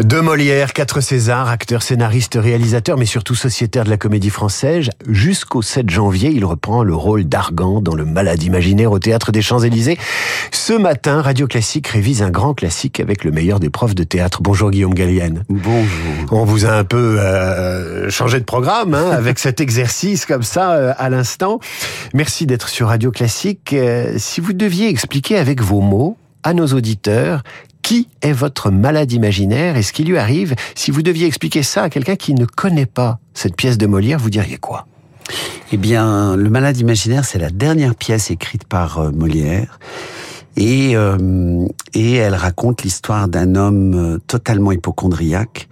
De Molière, quatre Césars, acteur, scénariste, réalisateur, mais surtout sociétaire de la comédie française. Jusqu'au 7 janvier, il reprend le rôle d'Argan dans Le Malade imaginaire au Théâtre des Champs-Élysées. Ce matin, Radio Classique révise un grand classique avec le meilleur des profs de théâtre. Bonjour Guillaume Gallienne. Bonjour. On vous a un peu euh, changé de programme hein, avec cet exercice comme ça euh, à l'instant. Merci d'être sur Radio Classique. Euh, si vous deviez expliquer avec vos mots à nos auditeurs qui est votre malade imaginaire et ce qui lui arrive Si vous deviez expliquer ça à quelqu'un qui ne connaît pas cette pièce de Molière, vous diriez quoi? Eh bien, Le malade imaginaire, c'est la dernière pièce écrite par euh, Molière. Et, euh, et elle raconte l'histoire d'un homme euh, totalement hypochondriaque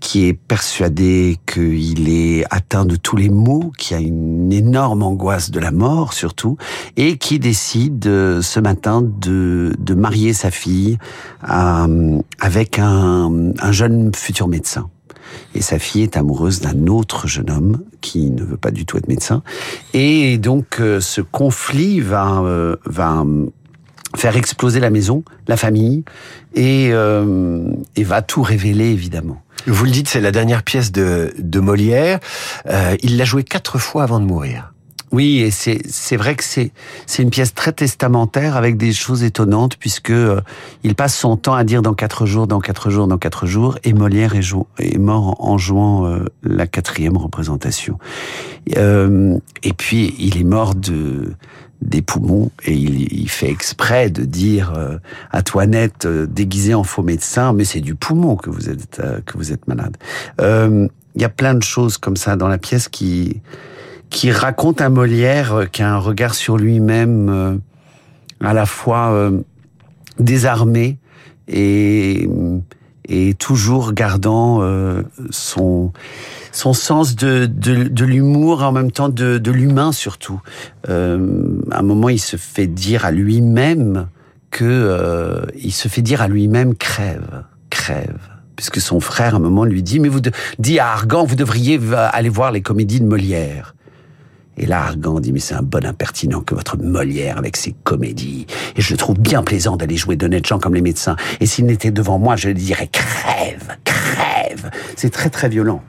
qui est persuadé qu'il est atteint de tous les maux, qui a une énorme angoisse de la mort surtout, et qui décide euh, ce matin de, de marier sa fille avec un, un jeune futur médecin. Et sa fille est amoureuse d'un autre jeune homme qui ne veut pas du tout être médecin. Et donc ce conflit va, va faire exploser la maison, la famille, et, euh, et va tout révéler évidemment. Vous le dites, c'est la dernière pièce de, de Molière. Euh, il l'a jouée quatre fois avant de mourir. Oui, et c'est c'est vrai que c'est c'est une pièce très testamentaire avec des choses étonnantes puisque euh, il passe son temps à dire dans quatre jours, dans quatre jours, dans quatre jours, et Molière est, est mort en jouant euh, la quatrième représentation. Euh, et puis il est mort de des poumons et il, fait exprès de dire euh, à Toinette euh, déguisée en faux médecin mais c'est du poumon que vous êtes euh, que vous êtes malade. Il y a plein de choses comme ça dans la pièce qui qui raconte un Molière qui a un regard sur lui-même à la fois désarmé et et toujours gardant son son sens de, de, de l'humour, en même temps de, de l'humain surtout. Euh, à un moment, il se fait dire à lui-même que euh, il se fait dire à lui-même crève, crève. Puisque son frère, à un moment, lui dit, mais vous, dit à Argan, vous devriez aller voir les comédies de Molière. Et là, Argan dit, mais c'est un bon impertinent que votre Molière avec ses comédies. Et je le trouve bien plaisant d'aller jouer d'honnêtes gens comme les médecins. Et s'il n'était devant moi, je lui dirais, crève, crève. C'est très, très violent.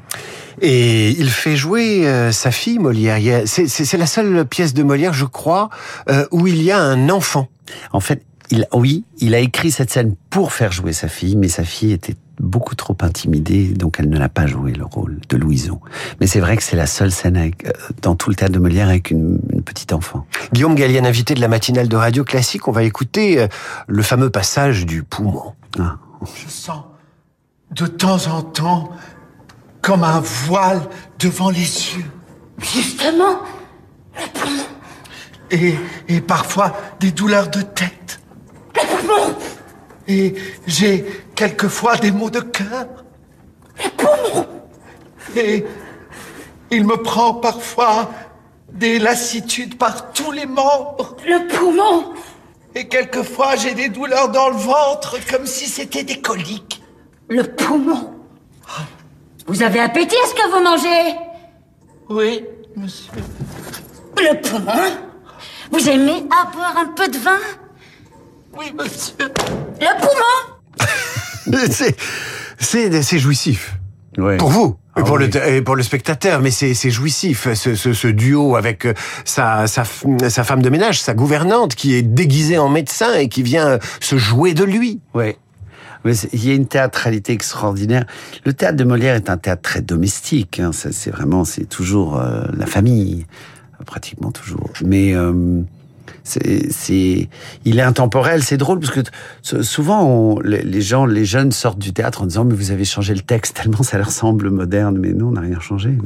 Et il fait jouer euh, sa fille Molière. C'est la seule pièce de Molière, je crois, euh, où il y a un enfant. En fait, il, oui, il a écrit cette scène pour faire jouer sa fille, mais sa fille était beaucoup trop intimidée, donc elle ne l'a pas joué le rôle de Louison. Mais c'est vrai que c'est la seule scène avec, euh, dans tout le théâtre de Molière avec une, une petite enfant. Guillaume Gallienne, invité de la matinale de Radio Classique, on va écouter le fameux passage du poumon. Ah. Je sens de temps en temps comme un voile devant les yeux. Justement, le poumon. Et, et parfois des douleurs de tête. Le poumon. Et j'ai quelquefois des maux de cœur. Le poumon. Et il me prend parfois des lassitudes par tous les membres. Le poumon. Et quelquefois j'ai des douleurs dans le ventre comme si c'était des coliques. Le poumon. Vous avez appétit à ce que vous mangez? Oui, monsieur. Le poumon Vous aimez boire un peu de vin? Oui, monsieur. Le poumon C'est jouissif. Ouais. Pour vous Ah pour, oui. le, et pour le spectateur, mais c'est jouissif, ce, ce, ce, duo avec euh, sa, sa, sa femme de ménage, sa gouvernante, qui est déguisée en médecin et qui vient se jouer de lui. Ouais. Mais il y a une théâtralité extraordinaire. Le théâtre de Molière est un théâtre très domestique. Hein. C'est vraiment, c'est toujours euh, la famille, pratiquement toujours. Mais euh, c'est, il est intemporel. C'est drôle parce que souvent on, les gens, les jeunes sortent du théâtre en disant mais vous avez changé le texte tellement ça leur semble moderne. Mais non, on n'a rien changé.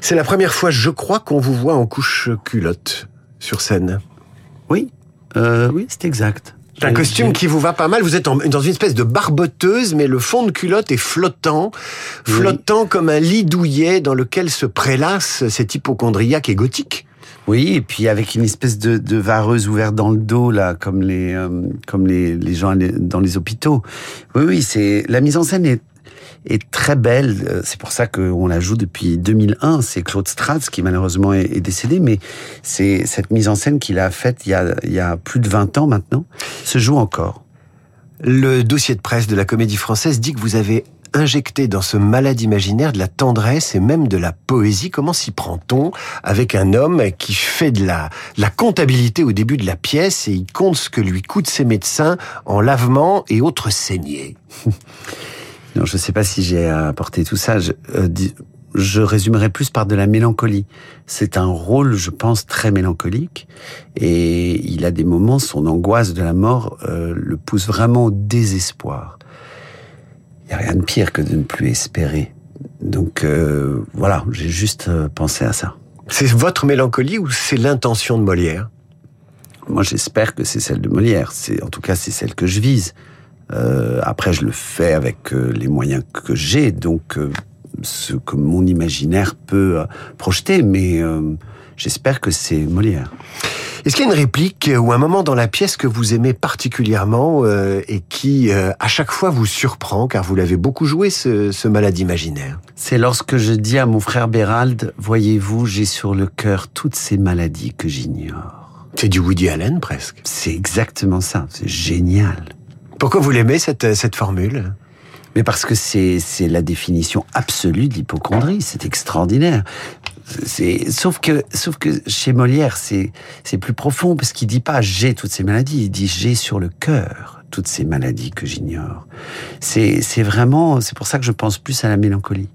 C'est la première fois, je crois, qu'on vous voit en couche culotte sur scène. Oui, euh, oui, c'est exact. C'est un costume qui vous va pas mal. Vous êtes en, dans une espèce de barboteuse, mais le fond de culotte est flottant, flottant oui. comme un lit douillet dans lequel se prélasse cet hypochondriaque et gothique. Oui, et puis avec une espèce de, de vareuse ouverte dans le dos là, comme les euh, comme les, les gens dans les hôpitaux. Oui, oui, c'est la mise en scène est est très belle. C'est pour ça qu'on la joue depuis 2001. C'est Claude Strats qui malheureusement est, est décédé, mais c'est cette mise en scène qu'il a faite il y a, il y a plus de 20 ans maintenant, se joue encore. Le dossier de presse de la Comédie Française dit que vous avez injecté dans ce malade imaginaire de la tendresse et même de la poésie. Comment s'y prend-on avec un homme qui fait de la, la comptabilité au début de la pièce et il compte ce que lui coûtent ses médecins en lavement et autres saignées? Non, je ne sais pas si j'ai apporté tout ça. Je, euh, je résumerai plus par de la mélancolie. C'est un rôle, je pense, très mélancolique. Et il a des moments, son angoisse de la mort euh, le pousse vraiment au désespoir. Il n'y a rien de pire que de ne plus espérer. Donc euh, voilà, j'ai juste euh, pensé à ça. C'est votre mélancolie ou c'est l'intention de Molière? Moi, j'espère que c'est celle de Molière. C'est en tout cas c'est celle que je vise. Euh, après, je le fais avec les moyens que j'ai, donc ce que mon imaginaire peut projeter, mais j'espère que c'est Molière. Est-ce qu'il y a une réplique ou un moment dans la pièce que vous aimez particulièrement euh, et qui, euh, à chaque fois, vous surprend car vous l'avez beaucoup joué, ce, ce malade imaginaire? C'est lorsque je dis à mon frère Bérald, voyez-vous, j'ai sur le cœur toutes ces maladies que j'ignore. C'est du Woody Allen presque. C'est exactement ça, c'est génial. Pourquoi vous l'aimez cette, cette formule? Mais parce que c'est c'est la définition absolue de l'hypochondrie, c'est extraordinaire. C'est sauf que sauf que chez Molière c'est c'est plus profond parce qu'il dit pas j'ai toutes ces maladies, il dit j'ai sur le cœur toutes ces maladies que j'ignore. C'est c'est vraiment c'est pour ça que je pense plus à la mélancolie.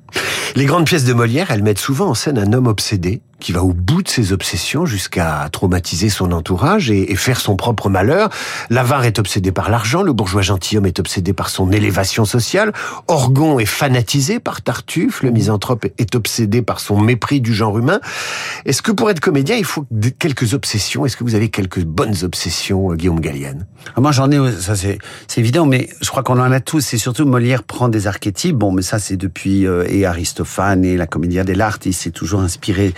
Les grandes pièces de Molière, elles mettent souvent en scène un homme obsédé qui va au bout de ses obsessions jusqu'à traumatiser son entourage et, faire son propre malheur. L'avare est obsédé par l'argent, le bourgeois gentilhomme est obsédé par son élévation sociale, Orgon est fanatisé par Tartuffe, le misanthrope est obsédé par son mépris du genre humain. Est-ce que pour être comédien, il faut quelques obsessions? Est-ce que vous avez quelques bonnes obsessions, euh, Guillaume Gallienne? Ah, Moi j'en ai, ça c'est évident, mais je crois qu'on en a tous. C'est surtout Molière prend des archétypes. Bon, mais ça c'est depuis euh, Aristophane et la Commedia dell'arte, il s'est toujours inspiré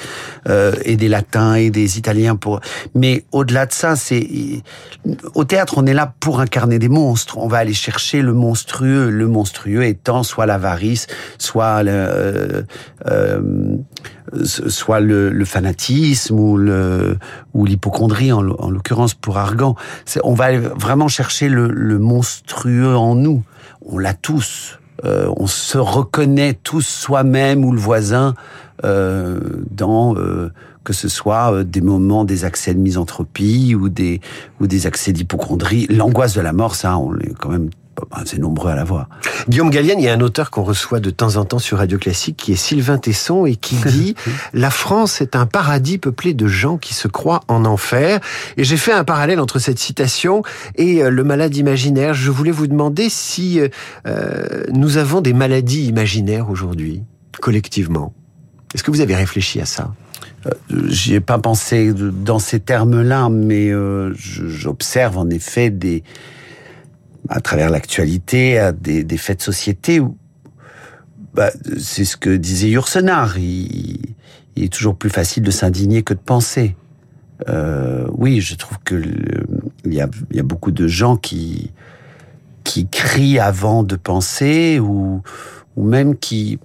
euh, et des latins et des italiens pour. Mais au-delà de ça, c'est au théâtre, on est là pour incarner des monstres. On va aller chercher le monstrueux, le monstrueux étant soit l'avarice, soit le, euh, euh soit le, fanatisme ou l'hypochondrie en, en l'occurrence pour Argan. On va vraiment chercher le, le monstrueux en nous. On l'a tous. Euh, on se reconnaît tous soi-même ou le voisin euh, dans euh, que ce soit des moments des accès de misanthropie ou des ou des accès d'hypochondrie. L'angoisse de la mort, ça, on est quand même c'est nombreux à la voir. Guillaume Gallienne, il y a un auteur qu'on reçoit de temps en temps sur Radio Classique qui est Sylvain Tesson et qui dit La France est un paradis peuplé de gens qui se croient en enfer. Et j'ai fait un parallèle entre cette citation et le malade imaginaire. Je voulais vous demander si euh, nous avons des maladies imaginaires aujourd'hui, collectivement. Est-ce que vous avez réfléchi à ça? Euh, J'y ai pas pensé dans ces termes-là, mais euh, j'observe en effet des, à travers l'actualité, des, des faits de société bah, c'est ce que disait Yourcenar. Il, il, est toujours plus facile de s'indigner que de penser. Euh, oui, je trouve que il y a, y a beaucoup de gens qui qui crient avant de penser ou ou même qui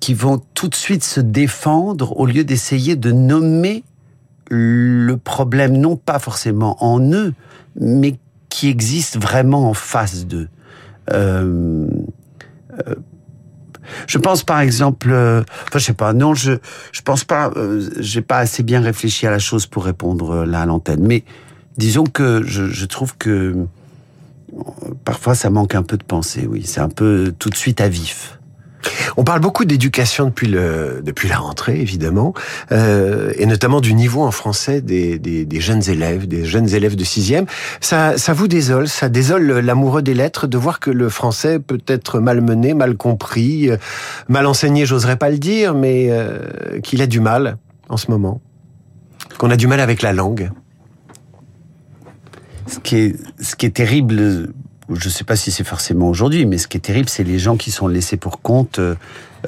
qui vont tout de suite se défendre au lieu d'essayer de nommer le problème, non pas forcément en eux, mais qui existe vraiment en face d'eux. Euh, euh, je pense par exemple, euh, je sais pas, non, je je pense pas, j'ai pas assez bien réfléchi à la chose pour répondre là à l'antenne, mais disons que je trouve que parfois ça manque un peu de pensée, oui, c'est un peu tout de suite à vif. On parle beaucoup d'éducation depuis le depuis la rentrée évidemment, euh, et notamment du niveau en français des, des, des, jeunes élèves, des jeunes élèves de sixième. Ça, ça vous désole, ça désole l'amoureux des lettres de voir que le français peut être malmené, mal compris, euh, mal enseigné, j'oserais pas le dire, mais euh, qu'il a du mal en ce moment, qu'on a du mal avec la langue. Ce qui est, ce qui est terrible je ne sais pas si c'est forcément aujourd'hui, mais ce qui est terrible, c'est les gens qui sont laissés pour compte euh,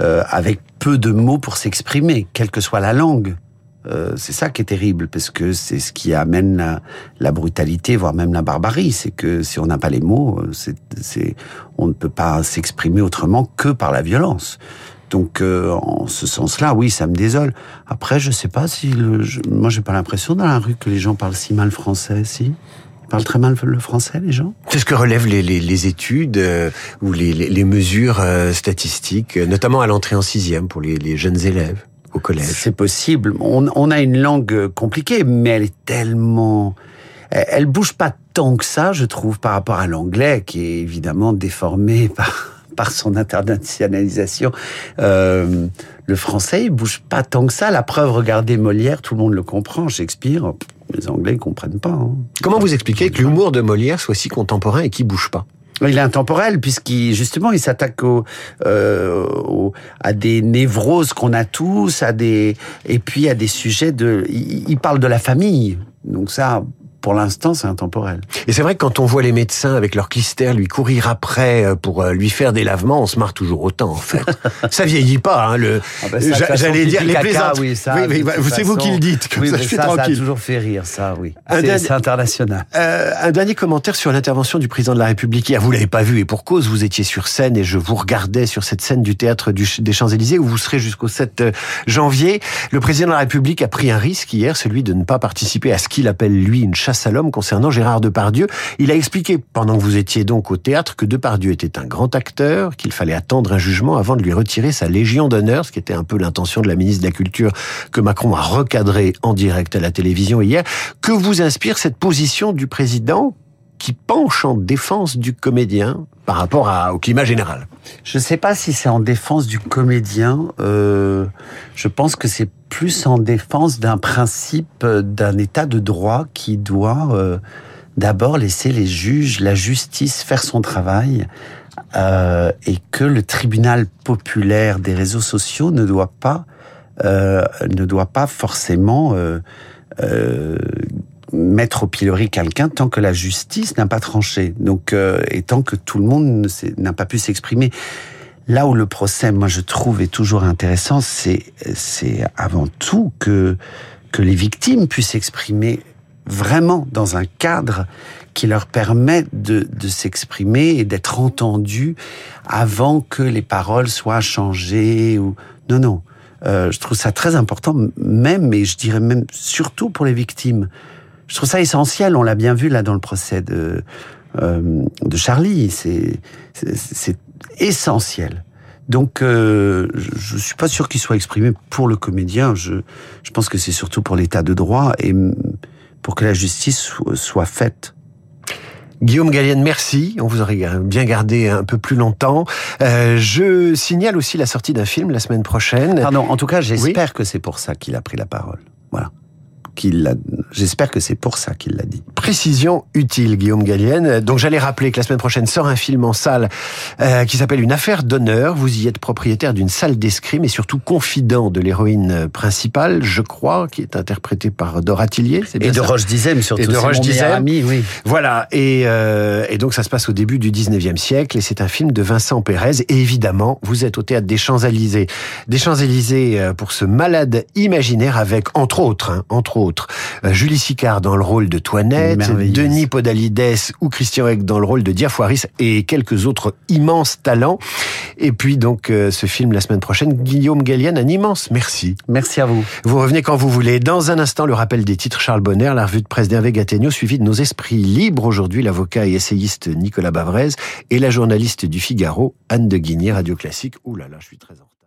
euh, avec peu de mots pour s'exprimer, quelle que soit la langue. Euh, c'est ça qui est terrible, parce que c'est ce qui amène la, brutalité, voire même la barbarie. C'est que si on n'a pas les mots, c'est, on ne peut pas s'exprimer autrement que par la violence. Donc, en ce sens-là, oui, ça me désole. Après, je sais pas si, le, je, moi, j'ai pas l'impression dans la rue que les gens parlent si mal français, si? Ils parlent très mal le français, les gens? C'est ce que relèvent les, les, les études euh, ou les, les, mesures euh, statistiques, notamment à l'entrée en sixième pour les, les jeunes élèves au collège? C'est possible. On, on, a une langue compliquée, mais elle est tellement... Elle, elle bouge pas tant que ça, je trouve, par rapport à l'anglais, qui est évidemment déformé par par son internationalisation. Euh, le français, il bouge pas tant que ça. La preuve, regardez Molière, tout le monde le comprend. Shakespeare, les Anglais ne comprennent pas. Hein. Comment vous expliquez que l'humour de Molière soit si contemporain et qui bouge pas? Il est intemporel puisqu'il justement il s'attaque euh, à des névroses qu'on a tous, à des et puis à des sujets de. il parle de la famille. Donc ça, pour l'instant, c'est intemporel. Et c'est vrai que quand on voit les médecins avec leur clistère lui courir après euh, pour euh, lui faire des lavements, on se marre toujours autant, en fait. ça vieillit pas, hein, le... Ah bah J'allais dire, les plaisantes. Oui, ça, oui, c'est vous qui le dites, comme oui, ça, je suis ça, tranquille. Ça a toujours fait rire, ça, oui. C'est international. Euh, un dernier commentaire sur l'intervention du président de la République hier. Vous l'avez pas vu, et pour cause, vous étiez sur scène, et je vous regardais sur cette scène du théâtre du, des Champs-Élysées, où vous serez jusqu'au 7 euh, janvier. Le président de la République a pris un risque hier, celui de ne pas participer à ce qu'il appelle, lui, une chasse l'homme concernant Gérard Depardieu. Il a expliqué, pendant que vous étiez donc au théâtre, que Depardieu était un grand acteur, qu'il fallait attendre un jugement avant de lui retirer sa Légion d'honneur, ce qui était un peu l'intention de la ministre de la Culture que Macron a recadré en direct à la télévision hier. Que vous inspire cette position du président? Qui penche en défense du comédien par rapport au climat général Je ne sais pas si c'est en défense du comédien. Euh, je pense que c'est plus en défense d'un principe, d'un état de droit qui doit euh, d'abord laisser les juges, la justice faire son travail. Euh, et que le tribunal populaire des réseaux sociaux ne doit pas euh, ne doit pas forcément euh, euh, mettre au pilori quelqu'un tant que la justice n'a pas tranché. Donc, euh, et tant que tout le monde n'a pas pu s'exprimer. Là où le procès, moi, je trouve est toujours intéressant, c'est c'est avant tout que que les victimes puissent s'exprimer vraiment dans un cadre qui leur permet de, de s'exprimer et d'être entendus avant que les paroles soient changées ou non non. Euh, je trouve ça très important, même, et je dirais même surtout pour les victimes. Je trouve ça essentiel. On l'a bien vu là dans le procès de euh, de Charlie. C'est c'est essentiel. Donc, euh, je, ne suis pas sûr qu'il soit exprimé pour le comédien. Je, je pense que c'est surtout pour l'état de droit et pour que la justice soit faite. Guillaume Gallienne, merci. On vous aurait bien gardé un peu plus longtemps. Euh, je signale aussi la sortie d'un film la semaine prochaine. Pardon, en tout cas, j'espère oui. que c'est pour ça qu'il a pris la parole. Voilà. J'espère que c'est pour ça qu'il l'a dit. Précision utile, Guillaume Gallienne. Donc j'allais rappeler que la semaine prochaine sort un film en salle euh, qui s'appelle Une affaire d'honneur. Vous y êtes propriétaire d'une salle d'escrime et surtout confident de l'héroïne principale, je crois, qui est interprétée par Dora Tillier. Et de Roche Dizem surtout. Et de Roche Dizem. Oui. Voilà. Et, euh, et donc ça se passe au début du 19e siècle et c'est un film de Vincent Pérez. Et évidemment, vous êtes au théâtre des Champs-Élysées. Des Champs-Élysées euh, pour ce malade imaginaire avec, entre autres, hein, entre autres, euh, Julie Sicard dans le rôle de Toinette, Denis Podalides ou Christian Eck dans le rôle de Diafoiris et quelques autres immenses talents. Et puis donc euh, ce film la semaine prochaine, Guillaume Gallienne, un immense merci. Merci à vous. Vous revenez quand vous voulez. Dans un instant, le rappel des titres Charles Bonner, la revue de presse d'Hervé Gattegno, suivi de nos esprits libres aujourd'hui, l'avocat et essayiste Nicolas Bavrez et la journaliste du Figaro, Anne de Guigné, Radio Classique. Ouh là là, je suis très en